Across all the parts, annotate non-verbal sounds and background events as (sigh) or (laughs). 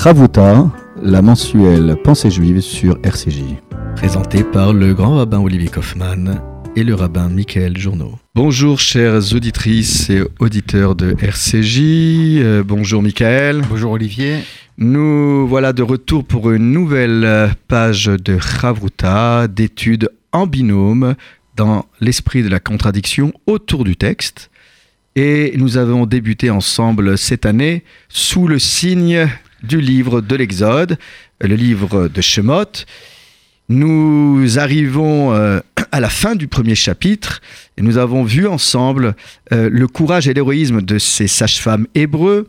Ravuta, la mensuelle Pensée juive sur RCJ. Présenté par le grand rabbin Olivier Kaufmann et le rabbin Michael Journeau. Bonjour chères auditrices et auditeurs de RCJ. Euh, bonjour Michael. Bonjour Olivier. Nous voilà de retour pour une nouvelle page de Chavruta, d'études en binôme dans l'esprit de la contradiction autour du texte. Et nous avons débuté ensemble cette année sous le signe du livre de l'Exode, le livre de Shemot. Nous arrivons euh, à la fin du premier chapitre et nous avons vu ensemble euh, le courage et l'héroïsme de ces sages-femmes hébreux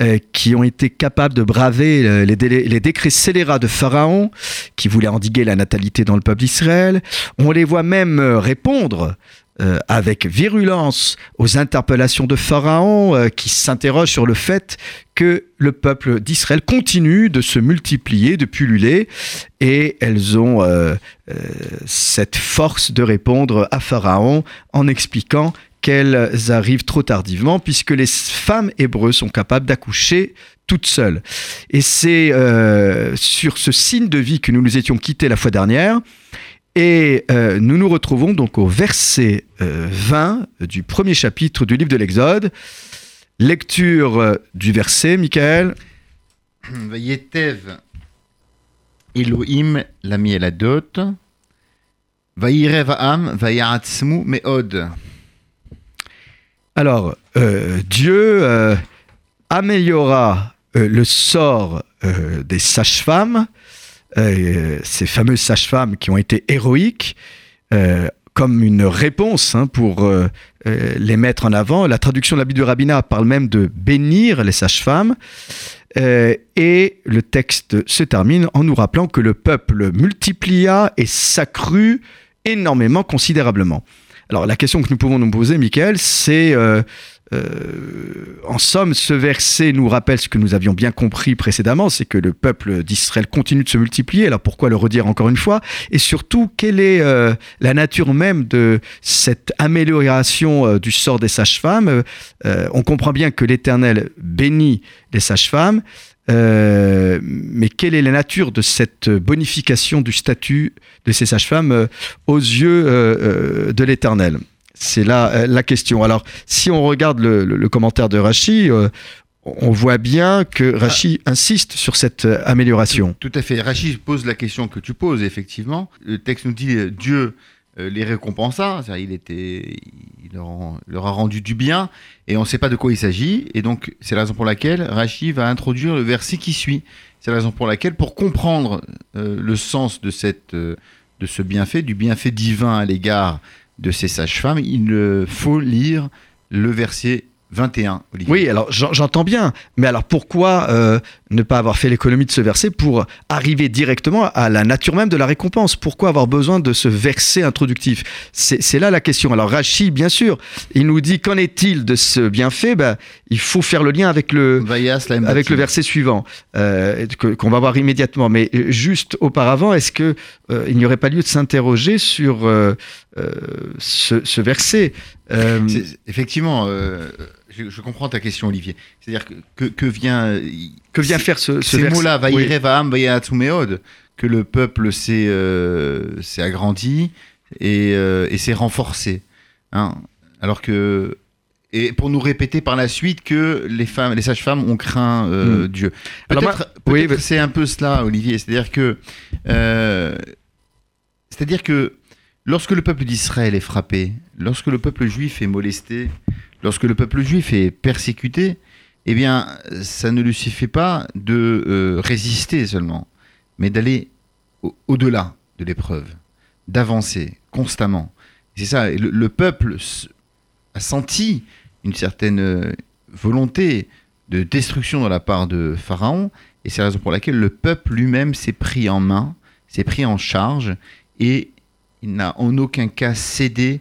euh, qui ont été capables de braver les, décrets scélérats de Pharaon qui voulait endiguer la natalité dans le peuple d'Israël. On les voit même répondre euh, avec virulence aux interpellations de Pharaon euh, qui s'interroge sur le fait que le peuple d'Israël continue de se multiplier, de pulluler, et elles ont euh, cette force de répondre à Pharaon en expliquant qu'elles arrivent trop tardivement puisque les femmes hébreues sont capables d'accoucher toutes seules. Et c'est sur ce signe de vie que nous nous étions quittés la fois dernière. Et euh, nous nous retrouvons donc au verset 20 euh, du premier chapitre du livre de l'Exode. Lecture euh, du verset, Michael. (clears throat) Vayetev Elohim vayatzmu meod. Alors, Dieu améliora le sort des sages-femmes euh, ces fameuses sages-femmes qui ont été héroïques, euh, comme une réponse hein, pour euh, les mettre en avant. La traduction de la Bible du Rabbinat parle même de bénir les sages-femmes. et le texte se termine en nous rappelant que le peuple multiplia et s'accrut énormément, considérablement. Alors la question que nous pouvons nous poser, Michael, c'est euh, en somme, ce verset nous rappelle ce que nous avions bien compris précédemment, c'est que le peuple d'Israël continue de se multiplier. Alors pourquoi le redire encore une fois? Et surtout, quelle est euh, la nature même de cette amélioration euh, du sort des sages-femmes? On comprend bien que l'Éternel bénit les sages-femmes, mais quelle est la nature de cette bonification du statut de ces sages-femmes aux yeux de l'Éternel? C'est là euh, la question. Alors, si on regarde le, commentaire de Rachi, euh, on voit bien que Rachi insiste sur cette euh, amélioration. Tout, à fait. Rachi pose la question que tu poses, effectivement. Le texte nous dit Dieu les récompensa, il, était, il leur, a rendu du bien, et on ne sait pas de quoi il s'agit. Et donc, c'est la raison pour laquelle Rachi va introduire le verset qui suit. C'est la raison pour laquelle, pour comprendre le sens de, cette, de ce bienfait, du bienfait divin à l'égard de ces sages-femmes, il faut lire le verset 21, Oui, alors j'entends bien, mais alors pourquoi euh, ne pas avoir fait l'économie de ce verset pour arriver directement à la nature même de la récompense? Pourquoi avoir besoin de ce verset introductif? C'est là la question. Alors Rachid, bien sûr, il nous dit qu'en est-il de ce bienfait? Ben, Il faut faire le lien avec le, avec le verset suivant, euh, qu'on va voir immédiatement. Mais euh, juste auparavant, est-ce qu'il il n'y aurait pas lieu de s'interroger sur ce, ce, verset Effectivement je, comprends ta question, Olivier. C'est-à-dire que, que, vient, que vient faire ce, ce ces mots-là, oui. que le peuple s'est euh, agrandi et, euh, s'est renforcé. Hein Alors que et pour nous répéter par la suite que les femmes, les sages-femmes ont craint euh, hmm. Dieu. Peut-être oui, c'est un peu cela, Olivier. C'est-à-dire que, c'est-à-dire que lorsque le peuple d'Israël est frappé, lorsque le peuple juif est molesté, lorsque le peuple juif est persécuté, eh bien, ça ne lui suffit pas de euh, résister seulement, mais d'aller au-delà de l'épreuve, d'avancer constamment. C'est ça, le, peuple a senti une certaine euh, volonté de destruction de la part de Pharaon, et c'est la raison pour laquelle le peuple lui-même s'est pris en main, s'est pris en charge, et il n'a en aucun cas cédé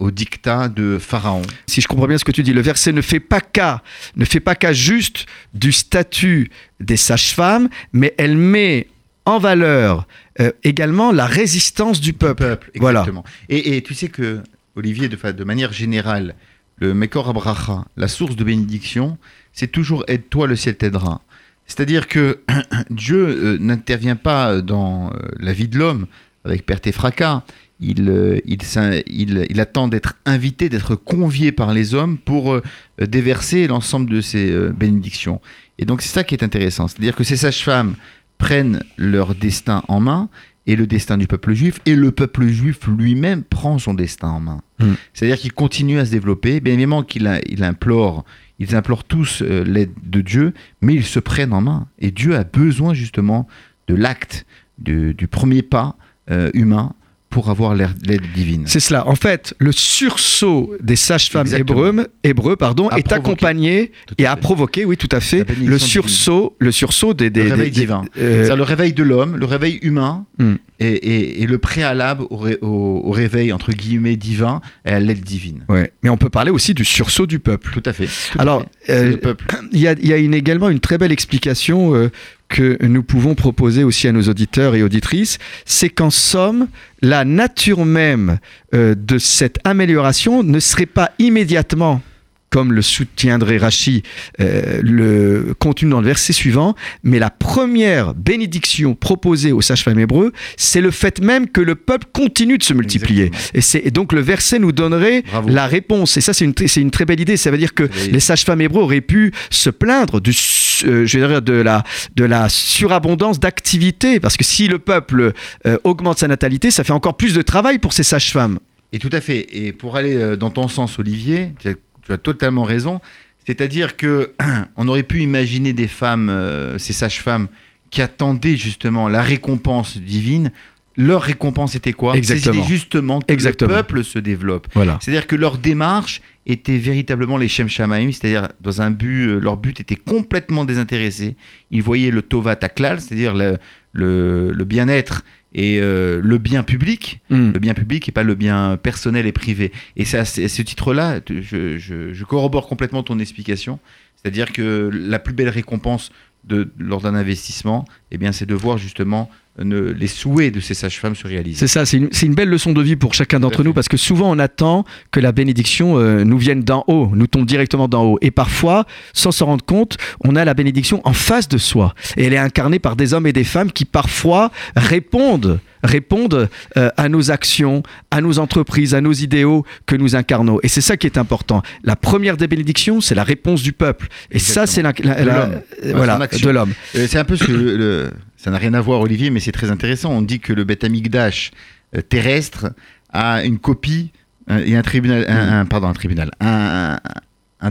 au dictat de Pharaon. Si je comprends bien ce que tu dis, le verset ne fait pas cas, ne fait pas cas juste du statut des sages-femmes, mais elle met en valeur euh, également la résistance du peuple. exactement. Et, tu sais que, Olivier, de, de manière générale, le Mekor Abracha, la source de bénédiction, c'est toujours aide-toi, le ciel t'aidera. C'est-à-dire que (clears throat) Dieu euh, n'intervient pas dans euh, la vie de l'homme avec perte et fracas. Il, euh, il, il- il attend d'être invité, d'être convié par les hommes pour euh, déverser l'ensemble de ses euh, bénédictions. Et donc c'est ça qui est intéressant. C'est-à-dire que ces sages-femmes prennent leur destin en main et le destin du peuple juif, et le peuple juif lui-même prend son destin en main. Mm. C'est-à-dire qu'il continue à se développer, bien évidemment qu'il il implore, ils implorent tous euh, l'aide de Dieu, mais ils se prennent en main. Et Dieu a besoin justement de l'acte, du premier pas euh, humain pour avoir l'aide divine. C'est cela. En fait, le sursaut des sages-femmes hébreux, hébreux pardon, est accompagné à et a provoqué, oui, tout à fait, le divine. sursaut, le sursaut des, des, Le réveil des- divin. euh, le réveil de l'homme, le réveil humain, Mm. et, et- et le préalable au, ré- au- au réveil, entre guillemets, divin, et à l'aide divine. ouais. Mais on peut parler aussi du sursaut du peuple. Tout à fait. Tout à Alors, fait. Euh, le peuple. (clears throat) il y a, il y a une- également une très belle explication euh, que nous pouvons proposer aussi à nos auditeurs et auditrices, c'est qu'en somme, la nature même euh, de cette amélioration ne serait pas immédiatement comme le soutiendrait Rachi, euh, le contenu dans le verset suivant, mais la première bénédiction proposée aux sages-femmes hébreux, c'est le fait même que le peuple continue de se multiplier. Et, donc le verset nous donnerait Bravo. la réponse. Et ça, c'est une, une très belle idée. Ça veut dire que Oui. les sages-femmes hébreux auraient pu se plaindre du, euh, je veux dire, de, la, de la surabondance d'activité. Parce que si le peuple euh, augmente sa natalité, ça fait encore plus de travail pour ces sages-femmes. Et tout à fait. Et pour aller dans ton sens, Olivier, tu as, totalement raison. C'est-à-dire que (clears throat) on aurait pu imaginer des femmes, euh, ces sages-femmes, qui attendaient justement la récompense divine. Leur récompense était quoi? Exactement. C'était justement que Exactement. le peuple se développe. Voilà. C'est-à-dire que leur démarche était véritablement les Shem Shamaim, c'est-à-dire dans un but, euh, leur but était complètement désintéressé. Ils voyaient le Tova Taklal, c'est-à-dire le, le, le bien-être et euh, le bien public, Mm. le bien public et pas le bien personnel et privé. Et c'est à ce à ce titre-là, je, je- je corrobore complètement ton explication. C'est-à-dire que la plus belle récompense de, lors d'un investissement, eh bien, c'est de voir justement euh, ne- les souhaits de ces sages-femmes se réaliser. C'est ça, c'est une, belle leçon de vie pour chacun d'entre nous parce que souvent on attend que la bénédiction euh, nous vienne d'en haut, nous tombe directement d'en haut. Et parfois, sans s'en rendre compte, on a la bénédiction en face de soi. Et elle est incarnée par des hommes et des femmes qui parfois répondent répondent euh, à nos actions, à nos entreprises, à nos idéaux que nous incarnons. Et c'est ça qui est important. La première des bénédictions, c'est la réponse du peuple. Et ça, c'est la, la- De la- l'homme. de c'est un peu ce que le, le- ça n'a rien à voir, Olivier, mais c'est très intéressant. On dit que le Beth Amikdash euh, terrestre a une copie euh, et un tribunal, un, un- pardon, un tribunal, un,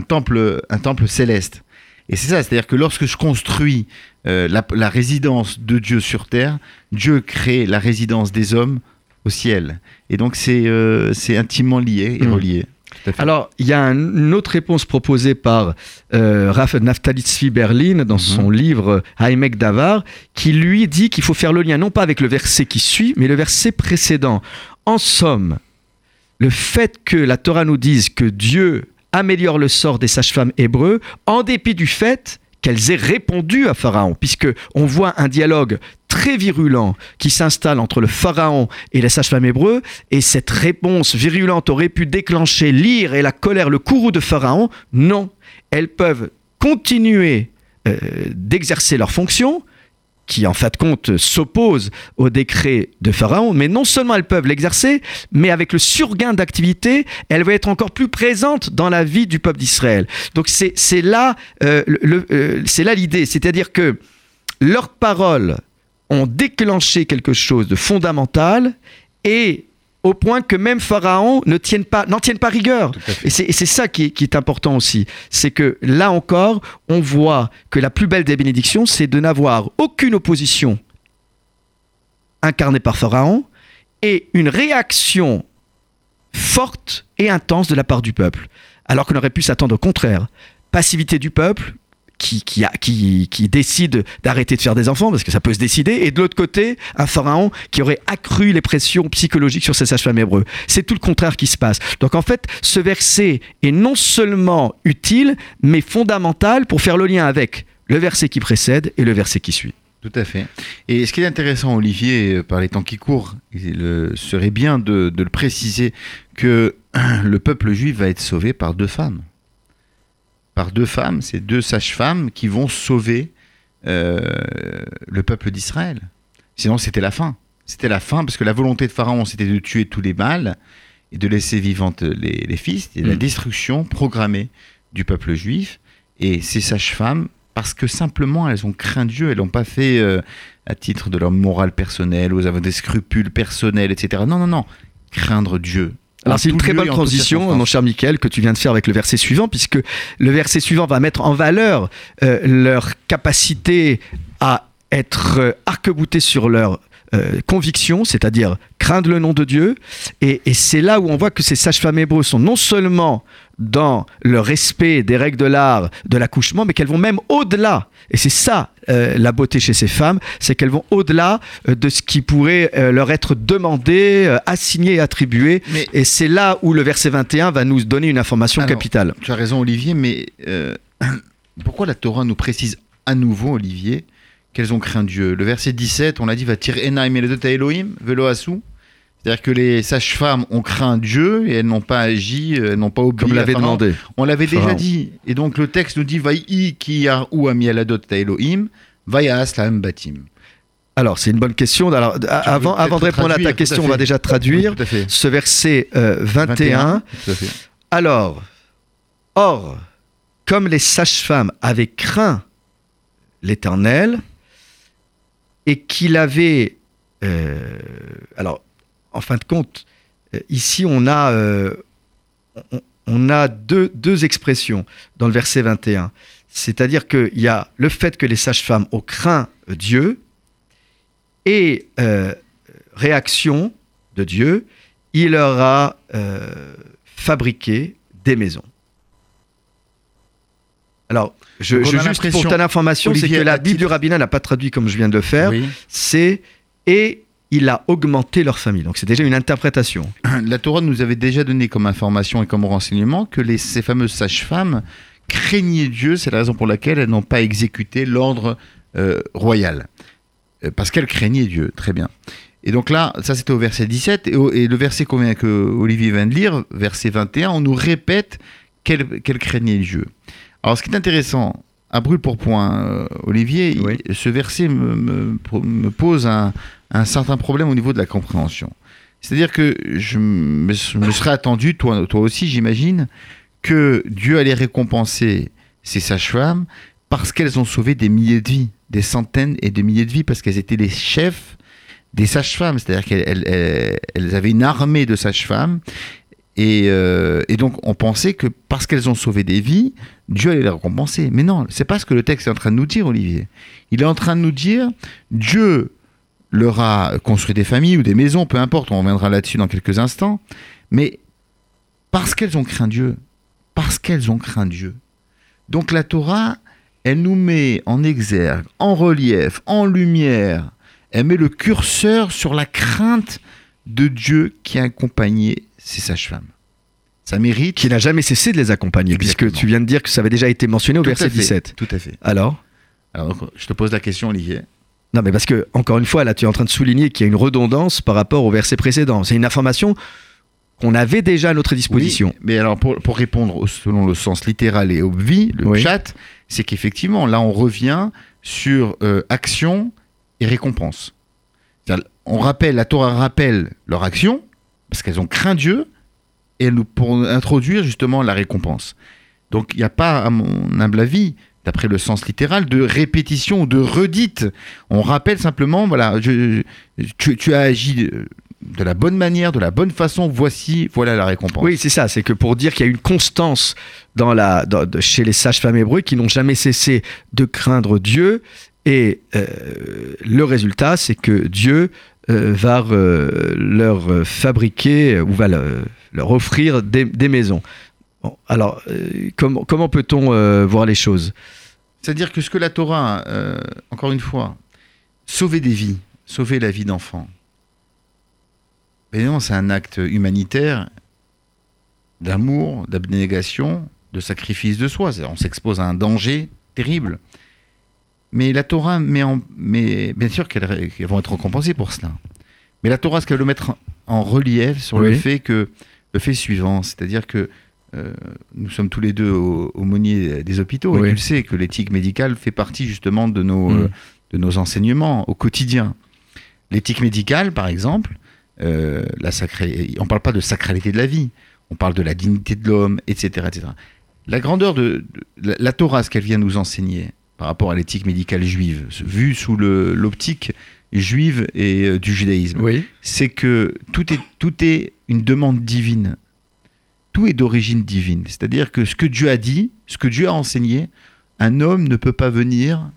temple, un temple céleste. Et c'est ça, c'est-à-dire que lorsque je construis euh, la, la résidence de Dieu sur terre, Dieu crée la résidence des hommes au ciel. Et donc c'est euh, intimement lié et Mm. relié. Alors, il y a un- une autre réponse proposée par euh, Raph Naftali Tzvi Berlin dans son livre Haimek Davar, qui lui dit qu'il faut faire le lien non pas avec le verset qui suit, mais le verset précédent. En somme, le fait que la Torah nous dise que Dieu améliore le sort des sages-femmes hébreux, en dépit du fait qu'elles aient répondu à Pharaon, puisque on voit un dialogue très virulent qui s'installe entre le Pharaon et les sages-femmes hébreux, et cette réponse virulente aurait pu déclencher l'ire et la colère, le courroux de Pharaon. Non, elles peuvent continuer euh, d'exercer leurs fonctions, qui en fait de compte s'opposent au décret de Pharaon, mais non seulement elles peuvent l'exercer, mais avec le surgain d'activité, elles vont être encore plus présentes dans la vie du peuple d'Israël. Donc c'est là euh, euh, c'est là l'idée, c'est-à-dire que leurs paroles ont déclenché quelque chose de fondamental et au point que même Pharaon ne tienne pas, n'en tienne pas rigueur. Et c'est et c'est ça qui est, qui est important aussi. C'est que là encore, on voit que la plus belle des bénédictions, c'est de n'avoir aucune opposition incarnée par Pharaon et une réaction forte et intense de la part du peuple. Alors qu'on aurait pu s'attendre au contraire. Passivité du peuple, qui, qui, décide d'arrêter de faire des enfants, parce que ça peut se décider, et de l'autre côté, un pharaon qui aurait accru les pressions psychologiques sur ses sages-femmes hébreux. C'est tout le contraire qui se passe. Donc en fait, ce verset est non seulement utile, mais fondamental pour faire le lien avec le verset qui précède et le verset qui suit. Tout à fait. Et ce qui est intéressant, Olivier, euh, par les temps qui courent, il serait bien de, de le préciser que (clears throat) le peuple juif va être sauvé par deux femmes. Par deux femmes, c'est deux sages-femmes qui vont sauver euh, le peuple d'Israël. Sinon, c'était la fin. C'était la fin parce que la volonté de Pharaon, c'était de tuer tous les mâles et de laisser vivantes les, les fils. Et la Mm. destruction programmée du peuple juif. Et ces sages-femmes, parce que simplement elles ont craint Dieu, elles l'ont pas fait euh, à titre de leur morale personnelle, ou avoir des scrupules personnels, etc. Non, non, non. Craindre Dieu. Alors c'est une très bonne transition, mon cher Michael, que tu viens de faire avec le verset suivant, puisque le verset suivant va mettre en valeur euh, leur capacité à être euh, arc-boutés sur leur euh, conviction, c'est-à-dire craindre le nom de Dieu. Et, et c'est là où on voit que ces sages-femmes hébreux sont non seulement dans le respect des règles de l'art de l'accouchement, mais qu'elles vont même au-delà. Et c'est ça euh, la beauté chez ces femmes, c'est qu'elles vont au-delà euh, de ce qui pourrait euh, leur être demandé, assigné attribué. Mais Et c'est là où le verset 21 va nous donner une information Alors, capitale. tu as raison, Olivier, mais (clears throat) pourquoi la Torah nous précise à nouveau, Olivier, qu'elles ont craint Dieu Le verset 17, on l'a dit, va tirer Enaim et le Elohim, velo asou. C'est-à-dire que les sages-femmes ont craint Dieu et elles n'ont pas agi, euh, elles n'ont pas obéi. Comme l'avait demandé. On l'avait déjà dit. Et donc le texte nous dit Vaï ki ou amialadot Elohim, Vayas lahem batim. Alors, c'est une bonne question. Alors, avant, de répondre à ta à question, on va déjà traduire Oui, ce verset euh, 21. Tout à fait. Alors, or, comme les sages-femmes avaient craint l'Éternel et qu'il avait... euh, alors, en fin de compte, euh, ici, on a, euh, on, a deux, expressions dans le verset 21. C'est-à-dire qu'il y a le fait que les sages-femmes ont craint Dieu et réaction de Dieu, il leur a fabriqué des maisons. Alors, je, je juste pour ton information, c'est que la Bible du rabbinat n'a pas traduit comme je viens de le faire. Oui. C'est et il a augmenté leur famille. Donc c'est déjà une interprétation. (clears throat) La Torah nous avait déjà donné comme information et comme renseignement que les, ces fameuses sages-femmes craignaient Dieu, c'est la raison pour laquelle elles n'ont pas exécuté l'ordre euh, royal. Euh, parce qu'elles craignaient Dieu, très bien. Et donc là, ça c'était au verset 17, et, au- et le verset qu'on vient- que Olivier vient de lire, verset 21, on nous répète qu'elles qu'elles craignaient Dieu. Alors ce qui est intéressant, à brûle pour point, euh, Olivier, il- ce verset me, me- me pose un, un certain problème au niveau de la compréhension. C'est-à-dire que je me, je me serais attendu, toi, toi aussi j'imagine, que Dieu allait récompenser ces sages-femmes parce qu'elles ont sauvé des milliers de vies, des centaines et des milliers de vies, parce qu'elles étaient les chefs des sages-femmes. C'est-à-dire qu'elles elles- elles- elles avaient une armée de sages-femmes. Et, euh, et donc on pensait que parce qu'elles ont sauvé des vies, Dieu allait les récompenser. Mais non, c'est pas ce que le texte est en train de nous dire, Olivier. Il est en train de nous dire, Dieu leur a construit des familles ou des maisons, peu importe, on reviendra là-dessus dans quelques instants, mais parce qu'elles ont craint Dieu, parce qu'elles ont craint Dieu. Donc la Torah, elle nous met en exergue, en relief, en lumière, elle met le curseur sur la crainte de Dieu qui a accompagné ces sages-femmes. Ça mérite. Qui n'a jamais cessé de les accompagner, Exactement. puisque tu viens de dire que ça avait déjà été mentionné au Tout verset fait, 17. Tout à fait. Alors Alors, je te pose la question, Olivier. Non, mais parce que, encore une fois, là, tu es en train de souligner qu'il y a une redondance par rapport au verset précédent. C'est une information qu'on avait déjà à notre disposition. Oui, mais alors, pour, pour répondre au- selon le sens littéral et obvi, le Oui. chat, c'est qu'effectivement, là, on revient sur euh, action et récompense. On rappelle, la Torah rappelle leur action, parce qu'elles ont craint Dieu, et pour introduire justement la récompense. Donc, il n'y a pas, à mon humble avis, d'après le sens littéral, de répétition ou de redite. On rappelle simplement, voilà, tu, as agi de la bonne manière, de la bonne façon, voici, voilà la récompense. Oui, c'est ça. C'est que pour dire qu'il y a une constance dans la, chez les sages-femmes hébreux qui n'ont jamais cessé de craindre Dieu. Et euh, le résultat, c'est que Dieu va euh, leur euh, fabriquer euh, ou va le- leur offrir des, maisons. Alors, euh, comment, comment peut-on euh, voir les choses? C'est-à-dire que ce que la Torah, euh, encore une fois, sauver des vies, sauver la vie d'enfants, c'est un acte humanitaire d'amour, d'abnégation, de sacrifice de soi. On s'expose à un danger terrible. Mais la Torah met en. Mais bien sûr qu'elles vont être récompensées pour cela. Mais la Torah, ce qu'elle veut mettre en relief sur le fait que. Le fait suivant, c'est-à-dire que euh, nous sommes tous les deux au- aumôniers des hôpitaux, Oui. et tu le sais que l'éthique médicale fait partie justement de nos, Mm. euh, de nos enseignements au quotidien. L'éthique médicale, par exemple, euh, la on ne parle pas de sacralité de la vie, on parle de la dignité de l'homme, etc., etc. La grandeur de, de- la, la Torah, ce qu'elle vient nous enseigner par rapport à l'éthique médicale juive, vue sous l'optique juive et euh, du judaïsme, Oui. c'est que tout est, tout est une demande divine. Tout est d'origine divine. C'est-à-dire que ce que Dieu a dit, ce que Dieu a enseigné, un homme ne peut pas venir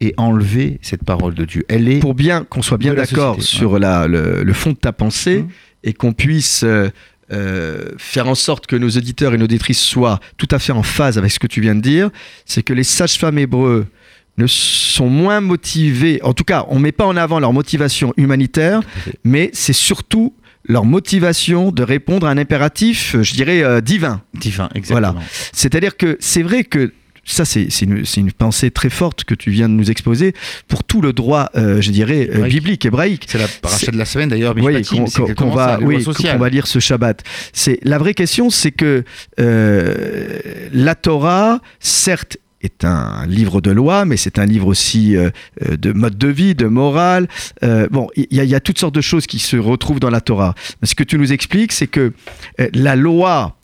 et enlever cette parole de Dieu. Elle est Pour bien qu'on soit bien d'accord sur la, le, le fond de ta pensée Mhm. et qu'on puisse euh, euh, faire en sorte que nos auditeurs et nos auditrices soient tout à fait en phase avec ce que tu viens de dire, c'est que les sages-femmes hébreux ne sont moins motivés, en tout cas, on ne met pas en avant leur motivation humanitaire, (laughs) mais c'est surtout leur motivation de répondre à un impératif, je dirais, euh, divin. divin, exactement. C'est-à-dire que c'est vrai que ça, c'est une, pensée très forte que tu viens de nous exposer pour tout le droit, euh, je dirais, euh, biblique, hébraïque. C'est la paracha de la semaine d'ailleurs, Oui, qu'on va, oui, qu'on va lire ce Shabbat. C'est la vraie question, c'est que euh, la Torah, certes, est un livre de loi, mais c'est un livre aussi euh, de mode de vie, de morale. Euh, bon, il y, a- il y a toutes sortes de choses qui se retrouvent dans la Torah. Mais ce que tu nous expliques, c'est que euh, la loi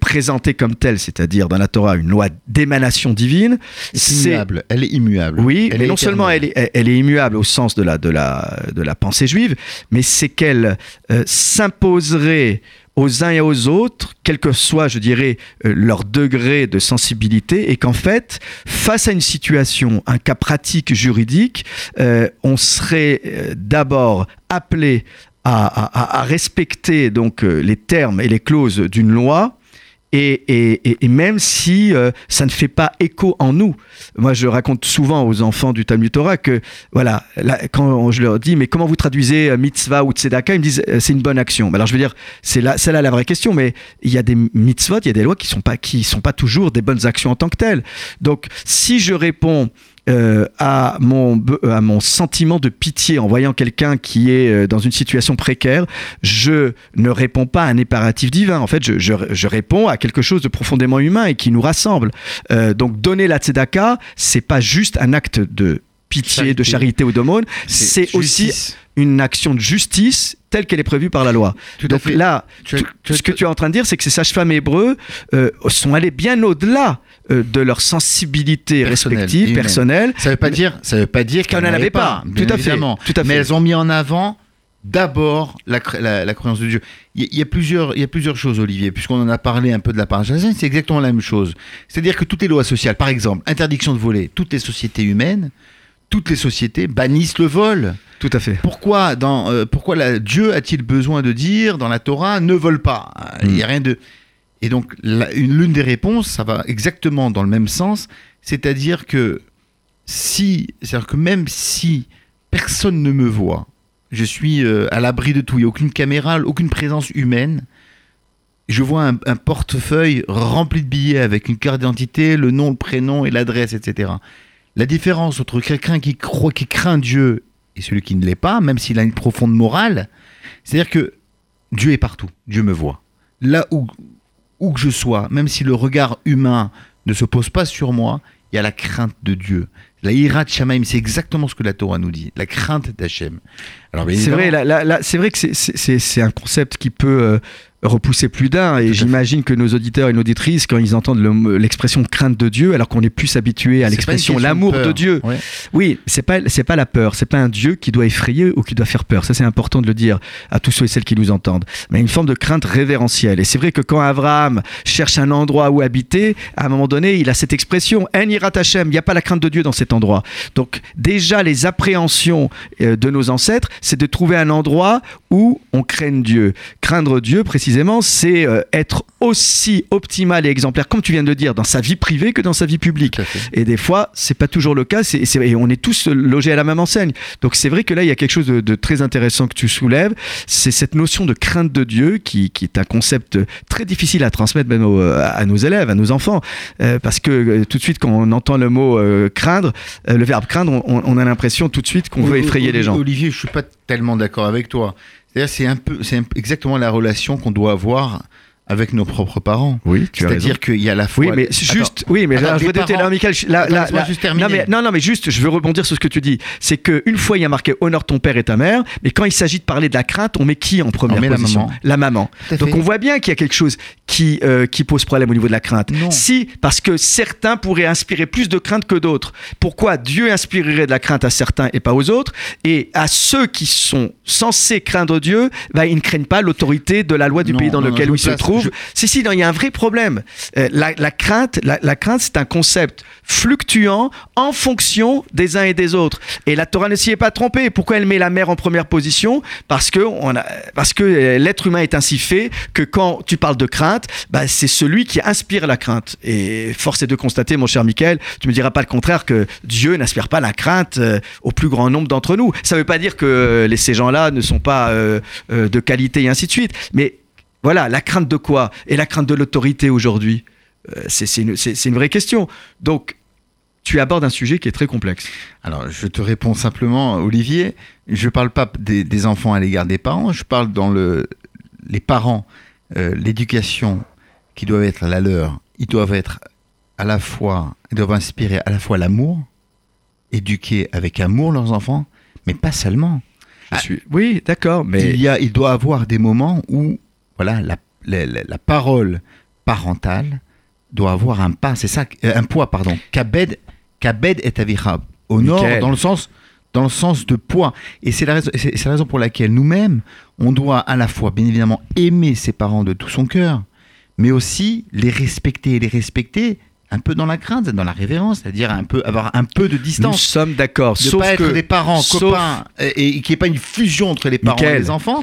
présentée comme telle, c'est-à-dire dans la Torah une loi d'émanation divine, C'est immuable. Elle est immuable. oui, Elle mais non seulement elle est, elle est immuable au sens de la, de la, de la pensée juive, mais c'est qu'elle euh, s'imposerait aux uns et aux autres, quel que soit, je dirais, euh, leur degré de sensibilité, et qu'en fait, face à une situation, un cas pratique juridique, euh, on serait d'abord appelé à, à- respecter donc les termes et les clauses d'une loi. Et, même si euh, ça ne fait pas écho en nous, moi je raconte souvent aux enfants du Talmud Torah que voilà, là, quand je leur dis mais comment vous traduisez euh, mitzvah ou tzedaka, ils me disent euh, c'est une bonne action. Alors je veux dire c'est là, c'est là la vraie question, mais il y a des mitzvot, il y a des lois qui sont pas qui sont pas toujours des bonnes actions en tant que telles. Donc si je réponds euh, à, mon, be- à mon sentiment de pitié en voyant quelqu'un qui est euh, dans une situation précaire, je ne réponds pas à un impératif divin. En fait, je, je- je réponds à quelque chose de profondément humain et qui nous rassemble. Euh, donc, donner la tzedaka, c'est pas juste un acte de pitié, Charité. de charité ou d'aumône, c'est aussi une action de justice telle qu'elle est prévue par la loi. Tout Donc là, Tu tu ce que tu es en train de dire, c'est que ces sages-femmes hébreux euh, sont allés bien au-delà euh, de leur sensibilité Personnelle, respective, humaine. personnelle, Ça veut pas dire, ça veut pas dire qu'elles qu'elle n'en avaient pas. Tout à fait. Tout à fait. Mais elles ont mis en avant d'abord la, la- la croyance de Dieu. Il y, a- il y a plusieurs, il y a plusieurs choses, Olivier, puisqu'on en a parlé un peu de la paracha, c'est exactement la même chose. C'est-à-dire que toutes les lois sociales, par exemple, interdiction de voler, toutes les sociétés humaines, toutes les sociétés bannissent le vol. Tout à fait. Pourquoi, dans, euh, pourquoi la- Dieu a-t-il besoin de dire dans la Torah ne vole pas? Il n'y a rien de. Et donc, l'une des réponses, ça va exactement dans le même sens, c'est-à-dire que si, c'est-à-dire que même si personne ne me voit, je suis euh, à l'abri de tout, il n'y a aucune caméra, aucune présence humaine. Je vois un, un portefeuille rempli de billets avec une carte d'identité, le nom, le prénom et l'adresse, etc. La différence entre quelqu'un qui croit, qui craint Dieu et celui qui ne l'est pas, même s'il a une profonde morale, c'est-à-dire que Dieu est partout, Dieu me voit. Là où, où que je sois, même si le regard humain ne se pose pas sur moi, il y a la crainte de Dieu. La ira de Shamaim, c'est exactement ce que la Torah nous dit, la crainte d'Hachem. C'est vrai, évidemment, là, là, là, c'est vrai que c'est- un concept qui peut euh, repousser plus d'un. Et j'imagine que nos auditeurs et nos auditrices, quand ils entendent le- l'expression crainte de Dieu, alors qu'on est plus habitué à l'expression l'amour de. Dieu, Ouais. Oui, c'est pas c'est pas la peur, c'est pas un Dieu qui doit effrayer ou qui doit faire peur. Ça c'est important de le dire à tous ceux et celles qui nous entendent. Mais une forme de crainte révérentielle. Et c'est vrai que quand Abraham cherche un endroit où habiter, à un moment donné, il a cette expression En irat Hashem, il n'y a pas la crainte de Dieu dans cet endroit. Donc déjà les appréhensions euh, de nos ancêtres, c'est de trouver un endroit où on craigne Dieu. Craindre Dieu précisément, c'est euh, être aussi optimal et exemplaire, comme tu viens de le dire, dans sa vie privée que dans sa vie publique. Et des fois, c'est pas toujours le cas. C'est, c'est- et on est tous logés à la même enseigne. Donc c'est vrai que là, il y a quelque chose de, de très intéressant que tu soulèves. C'est cette notion de crainte de Dieu qui, qui est un concept très difficile à transmettre même aux- à nos élèves, à nos enfants, Euh, parce que euh, tout de suite quand on entend le mot euh, craindre, euh, le verbe craindre, on, on a l'impression tout de suite qu'on veut effrayer les gens. Olivier, je suis pas tellement d'accord avec toi. C'est exactement la relation qu'on doit avoir avec nos propres parents. Oui, tu as raison. C'est-à-dire qu'il y a la fois. Oui, mais juste, oui, mais Attends, là, je veux dire, parents- là, Michael, je- là, Attends, là, laisse-moi là- juste terminer. non, mais, non, non, mais juste, je veux rebondir sur ce que tu dis. C'est qu'une fois, il y a marqué honore ton père et ta mère, mais quand il s'agit de parler de la crainte, on met qui en première On met la position maman. La maman. Donc fait. on voit bien qu'il y a quelque chose qui, euh, qui pose problème au niveau de la crainte. Non. Si, parce que certains pourraient inspirer plus de crainte que d'autres. Pourquoi Dieu inspirerait de la crainte à certains et pas aux autres? Et à ceux qui sont censés craindre Dieu, bah, ils ne craignent pas l'autorité de la loi du Non, pays dans non, lequel ils se place- trouvent. je- Si, si, il y a un vrai problème. Euh, la, crainte, la, crainte, c'est un concept fluctuant en fonction des uns et des autres. Et la Torah ne s'y est pas trompée. Pourquoi elle met la mère en première position? Parce que, que euh, l'être humain est ainsi fait que quand tu parles de crainte, bah, c'est celui qui inspire la crainte. Et force est de constater, mon cher Michael, tu me diras pas le contraire que Dieu n'inspire pas la crainte euh, au plus grand nombre d'entre nous. Ça ne veut pas dire que ces gens-là ne sont pas de qualité et ainsi de suite. Mais voilà, la crainte de quoi Et la crainte de l'autorité aujourd'hui Euh, c'est une, vraie question. Donc, tu abordes un sujet qui est très complexe. Alors, je te réponds simplement, Olivier. Je parle pas des, des enfants à l'égard des parents. Je parle dans le les parents, euh, l'éducation qui doit être la leur. Ils doivent être à la fois, ils doivent inspirer à la fois l'amour, éduquer avec amour leurs enfants, mais pas seulement. Je Ah. suis... Oui, d'accord, mais Il y a, il doit avoir des moments où, voilà, la, la- la- la parole parentale doit avoir un pas, c'est ça, euh, un poids, pardon. Kabed, kabed et avicha. Honore Nickel. dans le sens, dans le sens de poids. Et c'est la raison, c'est c'est la raison pour laquelle nous-mêmes, on doit à la fois, bien évidemment, aimer ses parents de tout son cœur, mais aussi les respecter et les respecter un peu dans la crainte, dans la révérence, c'est-à-dire un peu avoir un peu de nous distance sommes d'accord. Sauf pas être que des parents sauf- copains et, et qu'il n'y ait pas une fusion entre les parents et les enfants.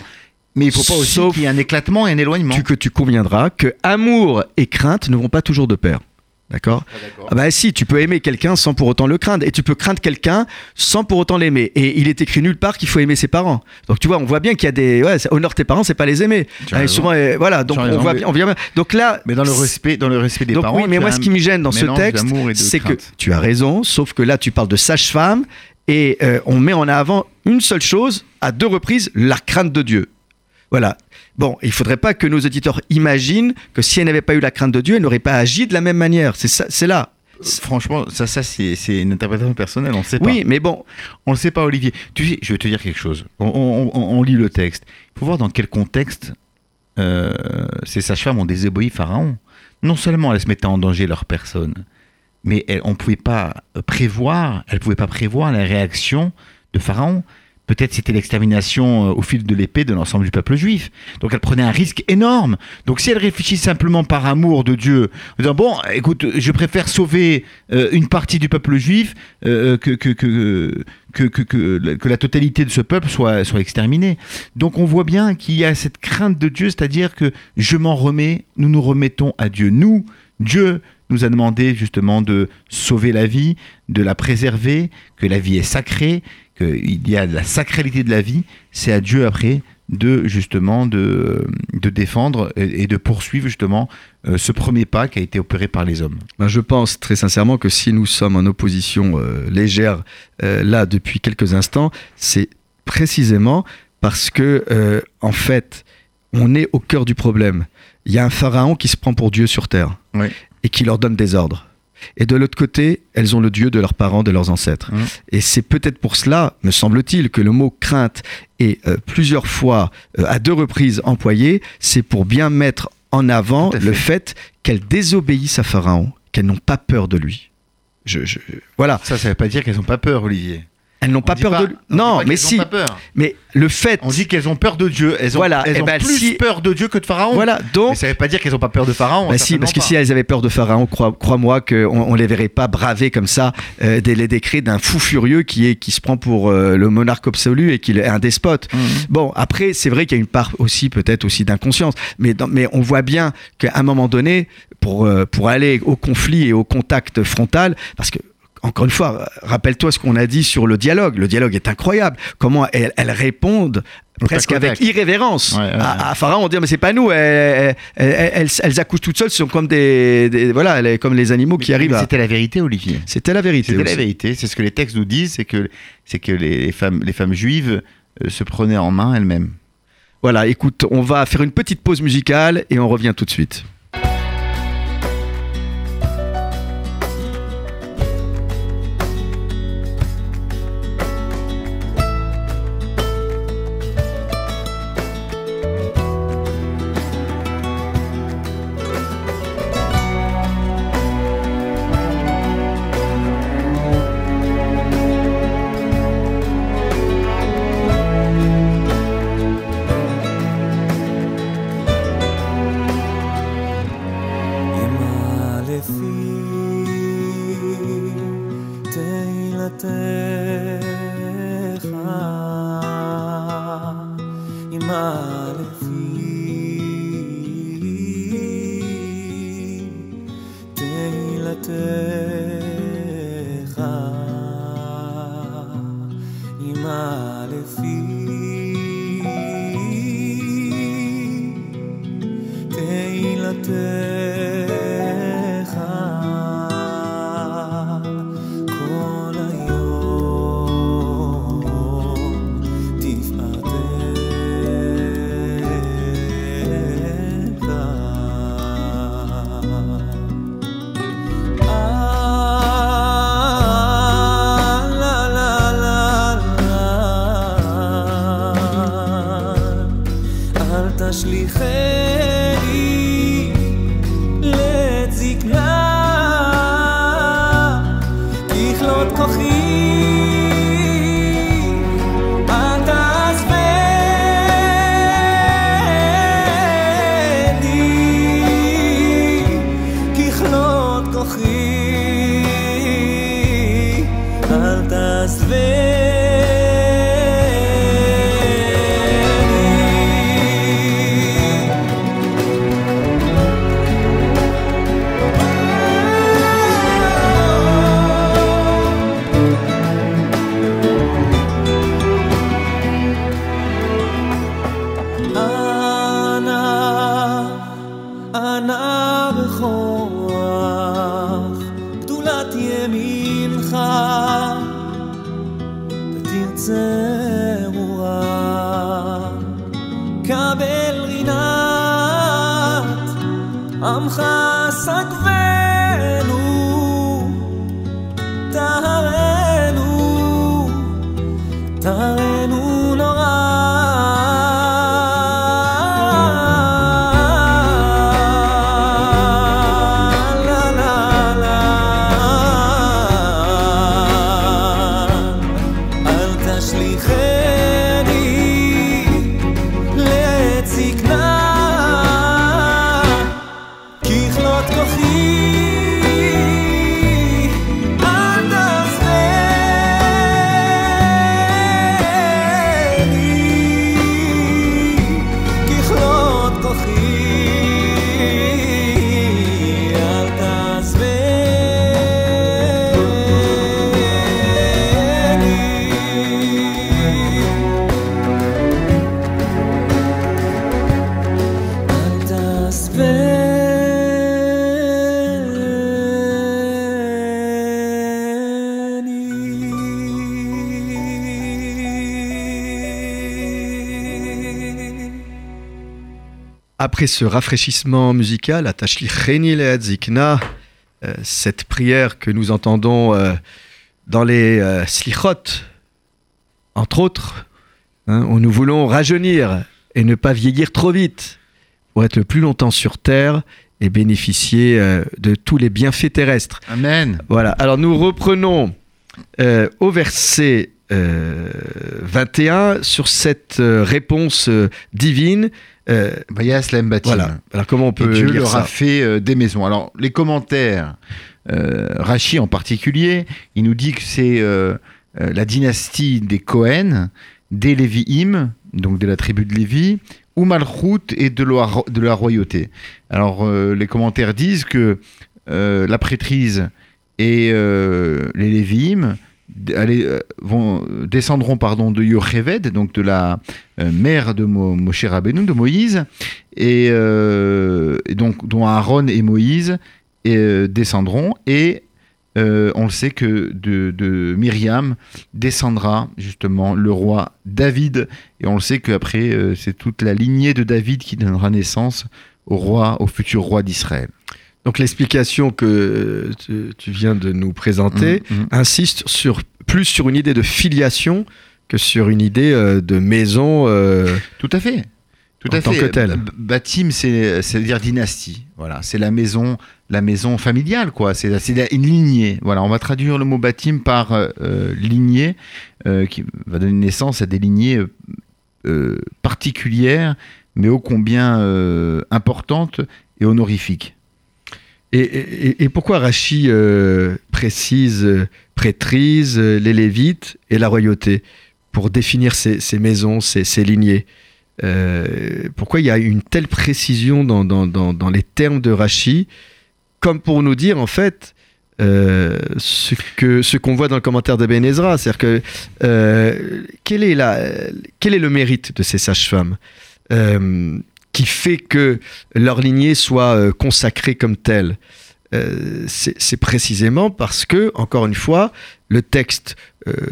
Mais il faut pas aussi Sauf- qu'il y ait un éclatement et un éloignement. tu, que tu conviendras que amour et crainte ne vont pas toujours de pair. D'accord Ah bah si, tu peux aimer quelqu'un sans pour autant le craindre, et tu peux craindre quelqu'un sans pour autant l'aimer. Et il est écrit nulle part qu'il faut aimer ses parents. Donc tu vois, on voit bien qu'il y a des, ouais, honore tes parents, c'est pas les aimer. Ah, souvent, euh, voilà. Donc on voit mais- bien, on voit bien. Donc là, Mais dans le respect, dans le respect des donc parents. oui, mais moi, ce qui me gêne dans ce texte, c'est que tu as raison, sauf que là, tu parles de sage-femme et euh, on met en avant une seule chose, à deux reprises, la crainte de Dieu. Voilà. Bon, il faudrait pas que nos auditeurs imaginent que si elle n'avait pas eu la crainte de Dieu, elle n'aurait pas agi de la même manière. C'est là. Franchement, ça, ça c'est une interprétation personnelle, on ne sait pas. Oui, mais bon, On ne sait pas, Olivier. Tu sais, je vais te dire quelque chose. On, on- on- on lit le texte. Il faut voir dans quel contexte euh, ces sages-femmes ont désobéi Pharaon. Non seulement elles se mettaient en danger leur personne, mais elles- on ne pouvait pas prévoir, elles pouvaient pas prévoir la réaction de Pharaon. Peut-être c'était l'extermination euh, au fil de l'épée de l'ensemble du peuple juif. Donc elle prenait un risque énorme. Donc si elle réfléchit simplement par amour de Dieu, en disant bon, écoute, je préfère sauver euh, une partie du peuple juif euh, que, que, que, que, la totalité de ce peuple soit, soit exterminée. Donc on voit bien qu'il y a cette crainte de Dieu, c'est-à-dire que je m'en remets, nous nous remettons à Dieu. Nous, Dieu nous a demandé justement de sauver la vie, de la préserver, que la vie est sacrée, qu'il y a la sacralité de la vie. C'est à Dieu après de justement de, de défendre et, de poursuivre justement euh, ce premier pas qui a été opéré par les hommes. ben, je pense très sincèrement que si nous sommes en opposition euh, légère euh, là depuis quelques instants, c'est précisément parce que en fait, on est au cœur du problème. Il y a un pharaon qui se prend pour Dieu sur terre Oui. et qui leur donne des ordres. Et de l'autre côté, elles ont le Dieu de leurs parents, de leurs ancêtres. Mhm. Et c'est peut-être pour cela, me semble-t-il, que le mot crainte est euh, plusieurs fois, euh, à deux reprises employé. C'est pour bien mettre en avant le fait. qu'elles désobéissent à Pharaon, qu'elles n'ont pas peur de lui. Je, je- voilà, Ça, ça veut pas dire qu'elles n'ont pas peur, Olivier. Elles n'ont On pas peur de on dit Non, pas mais si. pas peur. Mais le fait. On dit qu'elles ont peur de Dieu. Elles ont, Voilà, elles eh ont ben, plus si- peur de Dieu que de Pharaon. Voilà, donc. Mais ça veut pas dire qu'elles n'ont pas peur de Pharaon. Bah si, parce que si elles avaient peur de Pharaon, crois- crois-moi qu'on on les verrait pas braver comme ça euh, des, les décrets d'un fou furieux qui, est, qui se prend pour euh, le monarque absolu et qui est un despote. pas. Mhm. Bon, après, c'est vrai qu'il y a une part aussi, peut-être aussi d'inconscience, mais, dans- mais on voit bien qu'à un moment donné, pour, euh, pour aller au conflit et au contact frontal, parce que encore une fois, rappelle-toi ce qu'on a dit sur le dialogue. Le dialogue est incroyable. Comment elles, elles répondent presque avec irrévérence Ouais, ouais, ouais. à, à Pharaon. On dit mais c'est pas nous. Elles, elles, elles- elles accouchent toutes seules. Ce sont comme des, des- voilà, elles- comme les animaux qui arrivent. à- C'était la vérité, Olivier. C'était la vérité. C'était la vérité. C'est ce que les textes nous disent, c'est que, c'est que les, les femmes, les femmes juives euh, se prenaient en main elles-mêmes. Voilà, écoute, on va faire une petite pause musicale et on revient tout de suite. Après ce rafraîchissement musical, euh, cette prière que nous entendons euh, dans les euh, slichot, entre autres, hein, où nous voulons rajeunir et ne pas vieillir trop vite pour être le plus longtemps sur terre et bénéficier de tous les bienfaits terrestres. Amen. Voilà. Alors nous reprenons au verset 21 sur cette réponse divine euh, voilà. Alors comment on peut Dieu leur a fait euh, des maisons. Alors les commentaires, euh, Rachi en particulier, il nous dit que c'est euh, la dynastie des Cohen, des Lévi'im, donc de la tribu de Lévi, ou Malchut et de la, de la royauté. Alors les commentaires disent que la prêtrise et les Lévi'im euh, vont, descendront pardon, de Yocheved, donc de la euh, mère de Mo, Moshe de Moïse, euh, et, donc dont Aaron et Moïse descendront, et on le sait que de, Myriam descendra justement le roi David, et on le sait qu'après, c'est toute la lignée de David qui donnera naissance au roi, au futur roi d'Israël. Donc l'explication que tu, viens de nous présenter mmh, mmh. insiste sur, plus sur une idée de filiation que sur une idée euh, de maison. Tout à fait. Tout à fait. que. Batim, c'est dire dynastie. Voilà, c'est la maison, la maison familiale, quoi. C'est une lignée. Voilà, on va traduire le mot Batim par euh, euh, lignée, euh, qui va donner naissance à des lignées particulières, mais ô combien importantes et honorifiques. Et, pourquoi Rachi précise prêtrise, les Lévites et la royauté pour définir ces, maisons, ces, lignées euh, pourquoi il y a une telle précision dans, les termes de Rachi, comme pour nous dire en fait euh, ce qu'on voit dans le commentaire de Ben Ezra, c'est-à-dire que euh, quel est la, quel est le mérite de ces sages-femmes? Qui fait que leur lignée soit consacrée comme telle c'est précisément parce que, encore une fois, le texte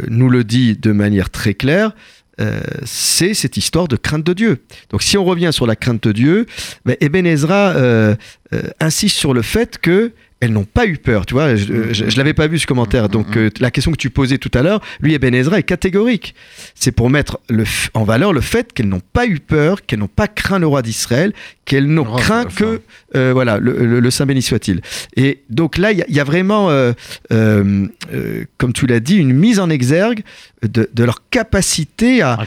nous le dit de manière très claire, euh, c'est cette histoire de crainte de Dieu. Donc si on revient sur la crainte de Dieu, ben, euh, euh, insiste sur le fait que elles n'ont pas eu peur. Tu vois, je, ne l'avais pas vu ce commentaire. Donc euh, la question que tu posais tout à l'heure, lui, Ben Ezra est catégorique. C'est pour mettre le, en valeur le fait qu'elles n'ont pas eu peur, qu'elles n'ont pas craint le roi d'Israël, qu'elles n'ont craint que euh, voilà le, Saint béni soit-il. Et donc là, il y, a vraiment, euh, comme tu l'as dit, une mise en exergue de, leur capacité à,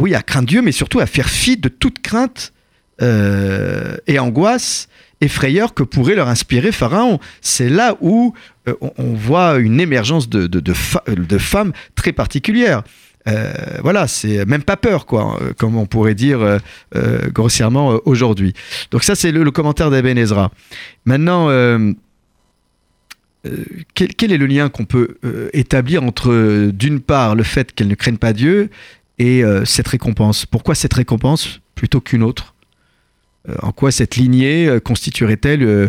oui, à craindre Dieu, mais surtout à faire fi de toute crainte et angoisse effrayeur que pourrait leur inspirer Pharaon. C'est là où euh, on, voit une émergence de, de, femmes très particulières. Euh, voilà, c'est même pas peur, quoi, euh, comme on pourrait dire grossièrement aujourd'hui. Donc ça, c'est le, commentaire d'Eben Ezra. Maintenant, quel, est le lien qu'on peut établir entre, d'une part, le fait qu'elles ne craignent pas Dieu et cette récompense? Pourquoi cette récompense plutôt qu'une autre? En quoi cette lignée euh, constituerait-elle euh,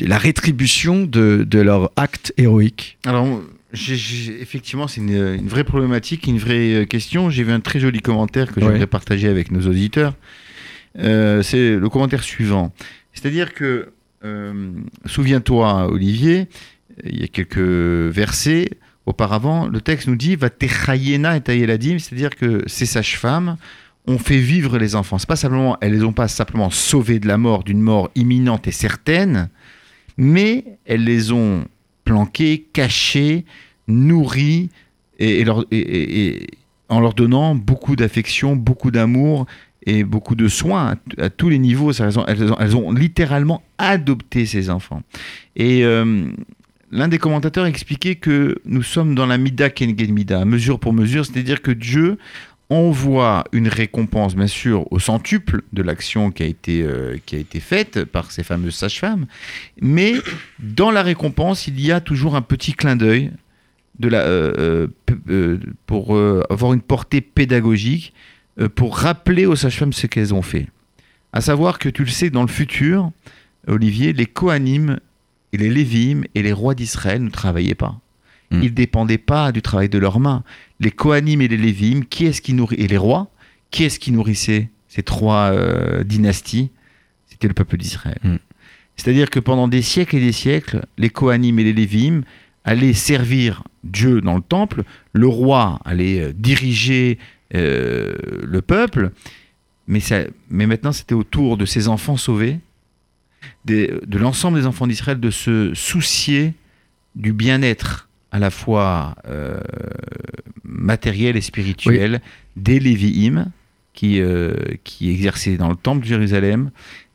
la rétribution de, leur acte héroïque? Alors, effectivement, c'est une, vraie problématique, une vraie question. J'ai vu un très joli commentaire que j'aimerais partager avec nos auditeurs. c'est le commentaire suivant. C'est-à-dire que, souviens-toi, Olivier, il y a quelques versets auparavant, le texte nous dit va techayena et taïeladim, c'est-à-dire que ces sages-femmes ont fait vivre les enfants. C'est pas simplement, elles les ont pas simplement sauvés de la mort, d'une mort imminente et certaine, mais elles les ont planqués, cachés, nourris et, en leur donnant beaucoup d'affection, beaucoup d'amour et beaucoup de soins à, tous les niveaux. Elles ont, littéralement adopté ces enfants. Et euh, l'un des commentateurs expliquait que nous sommes dans la Mida Kenged Mida, mesure pour mesure, c'est-à-dire que Dieu on voit une récompense, bien sûr, au centuple de l'action qui, a été, euh, qui a été faite par ces fameuses sages-femmes, mais dans la récompense, il y a toujours un petit clin d'œil de la, euh, euh, pour avoir une portée pédagogique, pour rappeler aux sages-femmes ce qu'elles ont fait. À savoir que tu le sais, dans le futur, Olivier, les Kohanim et les Lévim et les rois d'Israël ne travaillaient pas. Hmm. Ils ne dépendaient pas du travail de leurs mains. Les Kohanim et les Lévim, qui est-ce qui nourrit et les rois, qui est-ce qui nourrissait ces trois euh, dynasties? C'était le peuple d'Israël. Hmm. C'est-à-dire que pendant des siècles et des siècles, les Kohanim et les Lévim allaient servir Dieu dans le temple, le roi allait euh, diriger euh, le peuple, mais, ça, mais maintenant c'était au tour de ces enfants sauvés, de l'ensemble des enfants d'Israël, de se soucier du bien-être à la fois euh, matériel et spirituel des Lévi'im qui, euh, qui exerçaient dans le temple de Jérusalem,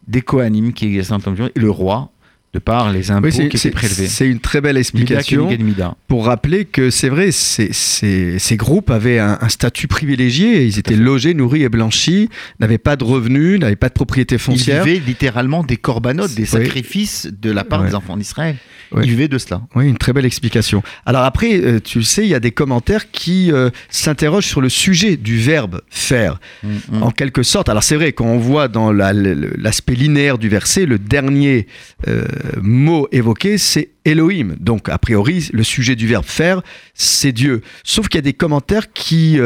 des Kohanim qui exerçaient dans le temple de Jérusalem, et le roi de par les impôts qui étaient prélevés. C'est une très belle explication pour rappeler que c'est vrai, ces, ces, groupes avaient un, statut privilégié, ils étaient logés, nourris et blanchis, n'avaient pas de revenus, n'avaient pas de propriété foncière. Ils vivaient littéralement des corbanotes, des sacrifices de la part des enfants d'Israël. Ils vivaient de cela. Oui, une très belle explication. Alors après, euh, tu le sais, il y a des commentaires qui euh, s'interrogent sur le sujet du verbe faire. Mm, mm. En quelque sorte, alors c'est vrai, quand on voit dans l'aspect linéaire du verset, le dernier... Euh, mot évoqué, c'est Elohim. Donc, a priori, le sujet du verbe faire, c'est Dieu. Sauf qu'il y a des commentaires qui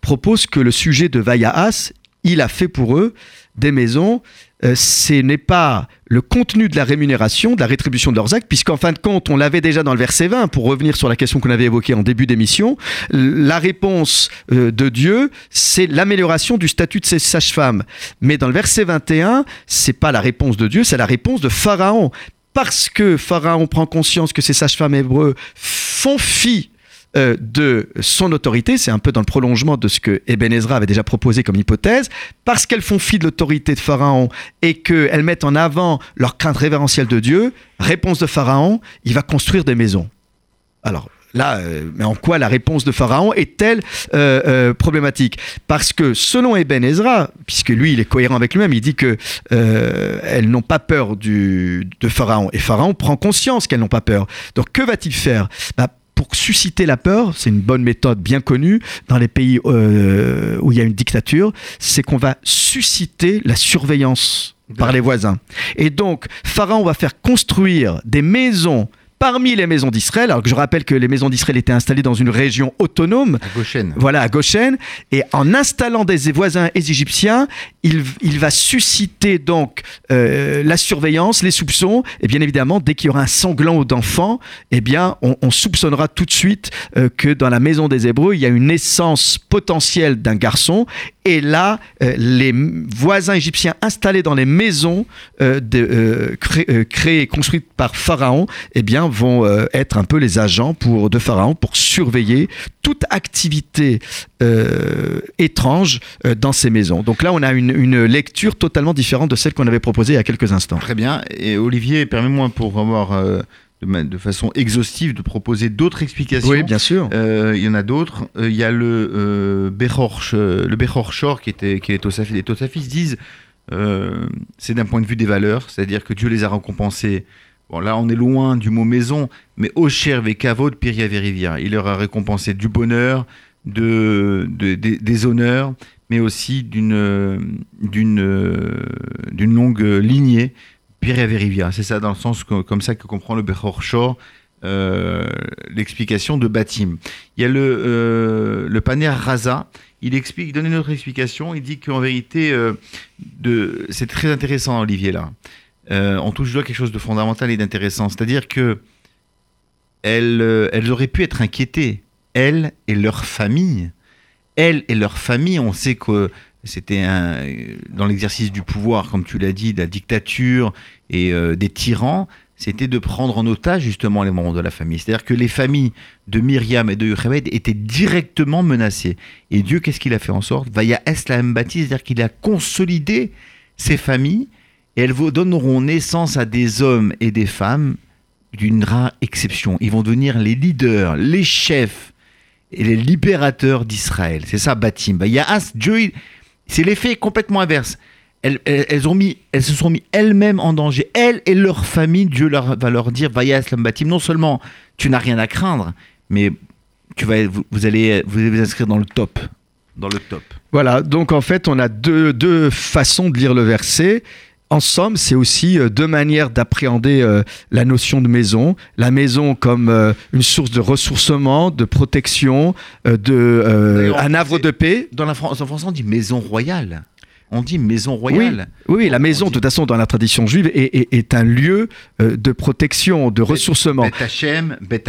proposent que le sujet de Vayaas, il a fait pour eux des maisons euh, ce n'est pas le contenu de la rémunération, de la rétribution de leurs actes, puisqu'en fin de compte, on l'avait déjà dans le verset 20, pour revenir sur la question qu'on avait évoquée en début d'émission, la réponse euh, de Dieu, c'est l'amélioration du statut de ces sages-femmes. Mais dans le verset 21, c'est pas la réponse de Dieu, c'est la réponse de Pharaon. Parce que Pharaon prend conscience que ces sages-femmes hébreux font fi euh, de son autorité, c'est un peu dans le prolongement de ce que Eben Ezra avait déjà proposé comme hypothèse, parce qu'elles font fi de l'autorité de Pharaon et qu'elles mettent en avant leur crainte révérentielle de Dieu, réponse de Pharaon, il va construire des maisons. Alors, Là, euh, mais en quoi la réponse de Pharaon est-elle euh, problématique? Parce que selon Eben Ezra, puisque lui il est cohérent avec lui-même, il dit que elles n'ont pas peur du, de Pharaon et Pharaon prend conscience qu'elles n'ont pas peur. Donc que va-t-il faire? Bah, pour susciter la peur, c'est une bonne méthode bien connue dans les pays euh, où il y a une dictature, c'est qu'on va susciter la surveillance par les voisins. Et donc, Pharaon va faire construire des maisons parmi les maisons d'Israël, alors que je rappelle que les maisons d'Israël étaient installées dans une région autonome. À Goshen. Voilà, à Goshen. Et en installant des voisins égyptiens, il, il va susciter donc euh, la surveillance, les soupçons. Et bien évidemment, dès qu'il y aura un sanglant d'enfant, eh bien, on, soupçonnera tout de suite euh, que dans la maison des Hébreux, il y a une naissance potentielle d'un garçon. Et là, euh, les voisins égyptiens installés dans les maisons de, créées et construites par Pharaon, eh bien, vont euh, être un peu les agents pour, de Pharaon pour surveiller toute activité euh, étrange euh, dans ces maisons. Donc là, on a une, une, lecture totalement différente de celle qu'on avait proposée il y a quelques instants. Très bien. Et Olivier, permets-moi pour avoir de, façon exhaustive de proposer d'autres explications. Oui, bien sûr. Il y en a d'autres. Il y a le Bechor, le Bechor Shor qui était qui est Les Tosafis disent c'est d'un point de vue des valeurs, c'est-à-dire que Dieu les a récompensés Bon, là, on est loin du mot maison, mais Ocher Vekavod Piria Verivia. Il leur a récompensé du bonheur, de, des honneurs, mais aussi d'une d'une longue lignée. C'est ça, dans le sens comme ça que comprend le Bechor Shor, euh, l'explication de Batim. Il y a le, euh, le Paner Raza. Il explique, donne une autre explication. Il dit qu'en vérité, euh, c'est très intéressant, Olivier, là. Euh, on touche là quelque chose de fondamental et d'intéressant. C'est-à-dire que elles, euh, elles auraient pu être inquiétées, elles et leur famille. Elles et leur famille, on sait que c'était dans l'exercice du pouvoir, comme tu l'as dit, de la dictature et euh, des tyrans, c'était de prendre en otage justement les membres de la famille. C'est-à-dire que les familles de Myriam et de Yocheved étaient directement menacées. Et Dieu, qu'est-ce qu'il a fait en sorte? Vaya Eslam baptise, c'est-à-dire qu'il a consolidé ces familles et elles vous donneront naissance à des hommes et des femmes d'une rare exception. Ils vont devenir les leaders, les chefs et les libérateurs d'Israël. C'est ça, Batim. Bah, Yahas, Dieu, c'est l'effet complètement inverse. Elles, elles, ont mis, elles se sont mis elles-mêmes en danger. Elles et leur famille, Dieu leur, va leur dire, Vaya Batim, non seulement tu n'as rien à craindre, mais tu vas, vous, allez, vous allez vous inscrire dans le top. Dans le top. Voilà, donc en fait, on a deux, deux façons de lire le verset en somme, c'est aussi euh, deux manières d'appréhender euh, la notion de maison. La maison comme euh, une source de ressourcement, de protection, de, un havre de paix. Dans la France, en français, on dit maison royale. On dit maison royale. Oui, la maison, de toute façon, dans la tradition juive, est, un lieu de protection, de ressourcement.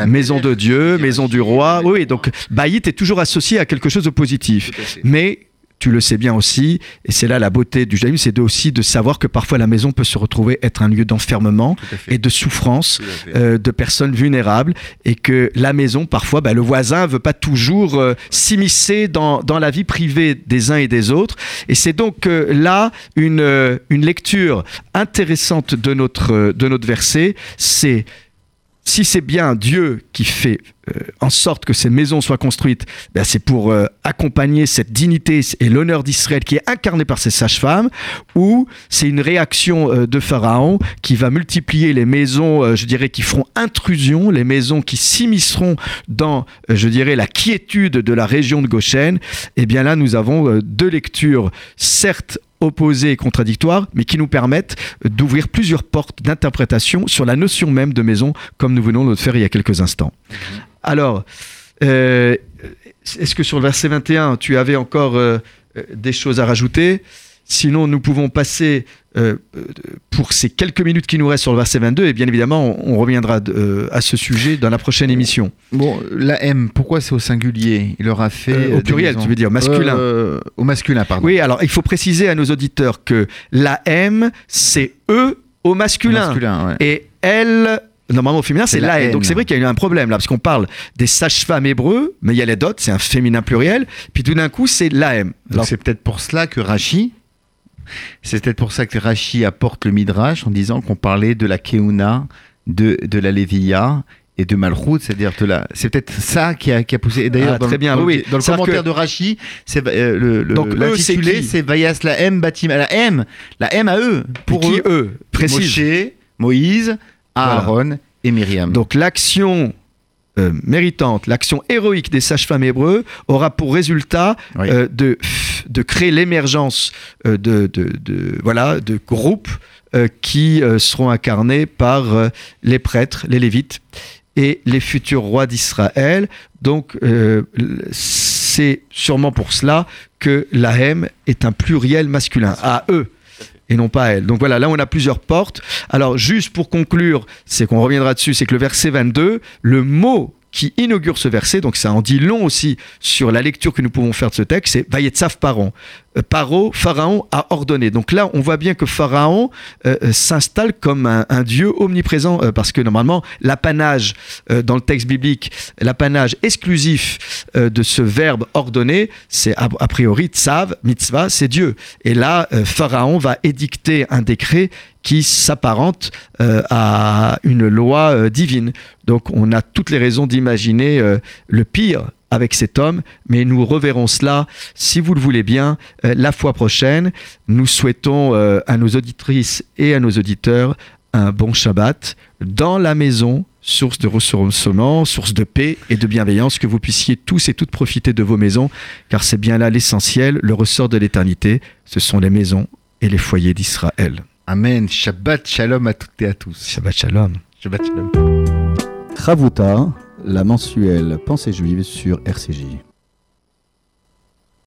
maison de Dieu, maison du roi. Oui, donc Baït est toujours associé à quelque chose de positif. Mais tu le sais bien aussi, et c'est là la beauté du judaïsme, c'est aussi de savoir que parfois la maison peut se retrouver être un lieu d'enfermement et de souffrance euh, de personnes vulnérables, et que la maison, parfois, bah, le voisin veut pas toujours euh, s'immiscer dans, dans, la vie privée des uns et des autres, et c'est donc euh, là une, une lecture intéressante de notre, de notre verset, c'est si c'est bien Dieu qui fait euh, en sorte que ces maisons soient construites, ben c'est pour euh, accompagner cette dignité et l'honneur d'Israël qui est incarné par ces sages-femmes, ou c'est une réaction euh, de Pharaon qui va multiplier les maisons, je dirais, qui feront intrusion, les maisons qui s'immisceront dans, je dirais, la quiétude de la région de Goshen. Et eh bien là, nous avons deux lectures, certes opposés et contradictoires, mais qui nous permettent d'ouvrir plusieurs portes d'interprétation sur la notion même de maison, comme nous venons de le faire il y a quelques instants. Alors, euh, est-ce que sur le verset 21, tu avais encore euh, euh, des choses à rajouter? Sinon, nous pouvons passer euh, pour ces quelques minutes qui nous restent sur le verset 22, et bien évidemment, on, on reviendra de- euh, à ce sujet dans la prochaine émission. Bon, la M, pourquoi c'est au singulier? Il aura fait. Euh, au pluriel, tu veux dire, masculin. Euh, Au masculin, pardon. Oui, alors il faut préciser à nos auditeurs que la M, c'est E au Au masculin. masculin, ouais. Et elle, normalement au féminin, c'est la. N. Donc c'est vrai qu'il y a eu un problème là, parce qu'on parle des sages-femmes hébreux, mais il y a les dots, c'est un féminin pluriel, puis tout d'un coup, c'est la M. Donc Alors, c'est peut-être pour cela que Rachi, c'est peut-être pour ça que Rachi apporte le Midrash en disant qu'on parlait de la Keuna, de, de la Lévia et de Malchut, c'est-à-dire de la. C'est peut-être ça qui a, qui a poussé. Et d'ailleurs, Ah, dans, très le- bien, le, oui. dans le commentaire que- de Rachi, c'est euh, le, le- Donc, eux, l'intitulé, c'est Vayas la M. La M, la M à eux. pour qui eux, eux? Précise. Moshe, Moïse, Aaron et Myriam. Donc l'action euh, méritante, l'action héroïque des sages-femmes hébreux aura pour résultat Oui. euh, de, de créer l'émergence euh, de, de, de- voilà, de groupes euh, qui seront incarnés par les prêtres, les lévites et les futurs rois d'Israël. Donc c'est sûrement pour cela que la M est un pluriel masculin, à eux et non pas à elle. Donc voilà, là on a plusieurs portes. Alors juste pour conclure, c'est qu'on reviendra dessus, c'est que le verset 22, le mot qui inaugure ce verset, donc ça en dit long aussi sur la lecture que nous pouvons faire de ce texte, c'est Vayetzav Paron. Euh, Paro, Pharaon a ordonné. Donc là, on voit bien que Pharaon euh, euh, s'installe comme un, dieu omniprésent, parce que normalement, l'apanage dans le texte biblique, l'apanage exclusif de ce verbe ordonner, c'est a, a priori tsav, mitzvah, c'est Dieu. Et là, Pharaon va édicter un décret qui s'apparente à une loi divine. Donc on a toutes les raisons d'imaginer le pire avec cet homme, mais nous reverrons cela, si vous le voulez bien, euh, la fois prochaine. Nous souhaitons euh, à nos auditrices et à nos auditeurs un bon Shabbat dans la maison, source de ressourcement, source de paix et de bienveillance, que vous puissiez tous et toutes profiter de vos maisons, car c'est bien là l'essentiel, le ressort de l'éternité, ce sont les maisons et les foyers d'Israël. Amen. Shabbat shalom à toutes et à tous. Shabbat Shalom. Shabbat shalom. Ravuta, la mensuelle pensée juive sur RCJ.